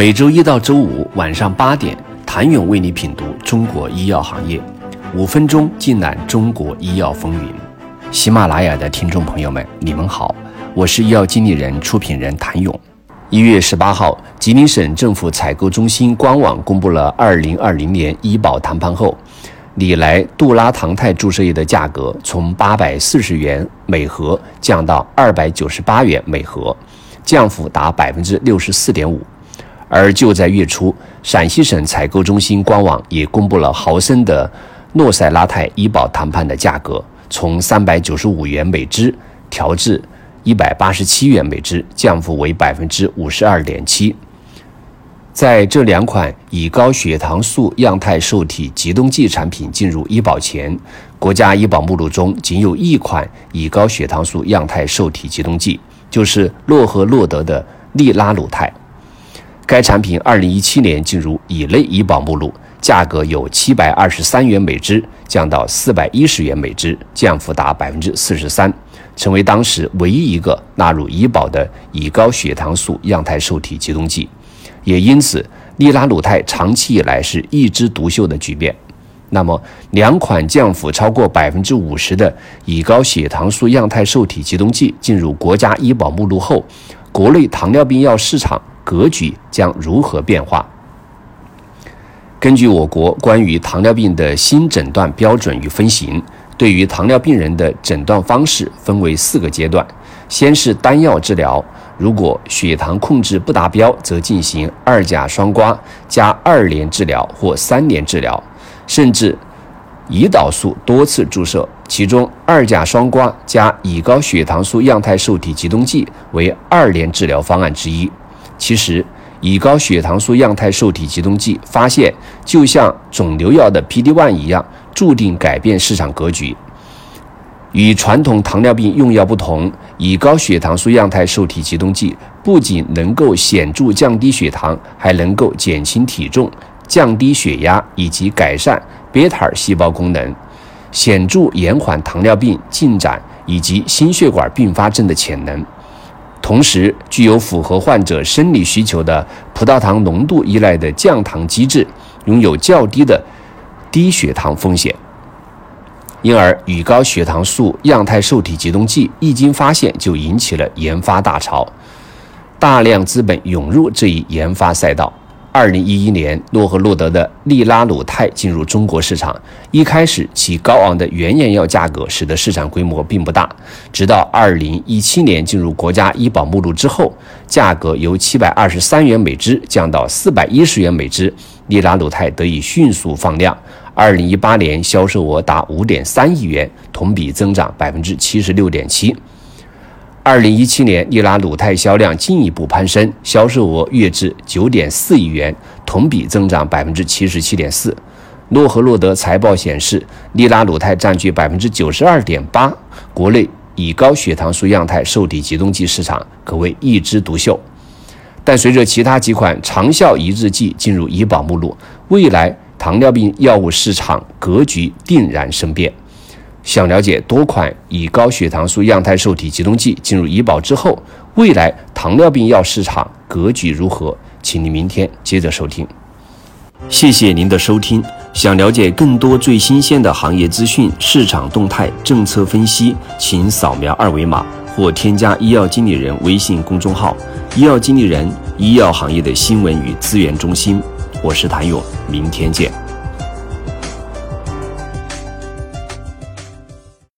每周一到周五晚上八点，谭勇为你品读中国医药行业，五分钟尽览中国医药风云。喜马拉雅的听众朋友们，你们好，我是医药经理人、出品人谭勇。一月十八号，吉林省政府采购中心官网公布了二零二零年医保谈判后，礼来杜拉唐肽注射液的价格从八百四十元每盒降到二百九十八元每盒，降幅达百分之六十四点五。而就在月初，陕西省采购中心官网也公布了毫升的诺赛拉肽医保谈判的价格，从三百九十五元每支调至。一百八十七元每支，降幅为百分之五十二点七。在这两款以高血糖素样态受体激动剂产品进入医保前，国家医保目录中仅有一款以高血糖素样态受体激动剂，就是洛和诺德的利拉鲁肽。该产品二零一七年进入乙类医保目录，价格由七百二十三元每支降到四百一十元每支，降幅达百分之四十三。成为当时唯一一个纳入医保的乙高血糖素样态受体激动剂，也因此利拉鲁肽长期以来是一枝独秀的局面。那么，两款降幅超过百分之五十的乙高血糖素样态受体激动剂进入国家医保目录后，国内糖尿病药市场格局将如何变化？根据我国关于糖尿病的新诊断标准与分型。对于糖尿病人的诊断方式分为四个阶段，先是单药治疗，如果血糖控制不达标，则进行二甲双胍加二联治疗或三联治疗，甚至胰岛素多次注射。其中，二甲双胍加乙高血糖素样态受体激动剂为二联治疗方案之一。其实，乙高血糖素样态受体激动剂发现就像肿瘤药的 PD-1 一样。注定改变市场格局。与传统糖尿病用药不同，乙高血糖素样态受体激动剂不仅能够显著降低血糖，还能够减轻体重、降低血压以及改善贝塔细胞功能，显著延缓糖尿病进展以及心血管并发症的潜能。同时，具有符合患者生理需求的葡萄糖浓度依赖的降糖机制，拥有较低的。低血糖风险，因而与高血糖素样态受体激动剂一经发现就引起了研发大潮，大量资本涌入这一研发赛道。二零一一年，诺和诺德的利拉鲁肽进入中国市场。一开始，其高昂的原研药价格使得市场规模并不大。直到二零一七年进入国家医保目录之后，价格由七百二十三元每支降到四百一十元每支，利拉鲁肽得以迅速放量。二零一八年销售额达五点三亿元，同比增长百分之七十六点七。二零一七年，利拉鲁肽销量进一步攀升，销售额跃至九点四亿元，同比增长百分之七十七点四。诺和诺德财报显示，利拉鲁肽占据百分之九十二点八，国内以高血糖素样态受体激动剂市场可谓一枝独秀。但随着其他几款长效抑制剂进入医保目录，未来糖尿病药物市场格局定然生变。想了解多款以高血糖素样态受体激动剂进入医保之后，未来糖尿病药市场格局如何？请您明天接着收听。谢谢您的收听。想了解更多最新鲜的行业资讯、市场动态、政策分析，请扫描二维码或添加医药经理人微信公众号“医药经理人”——医药行业的新闻与资源中心。我是谭勇，明天见。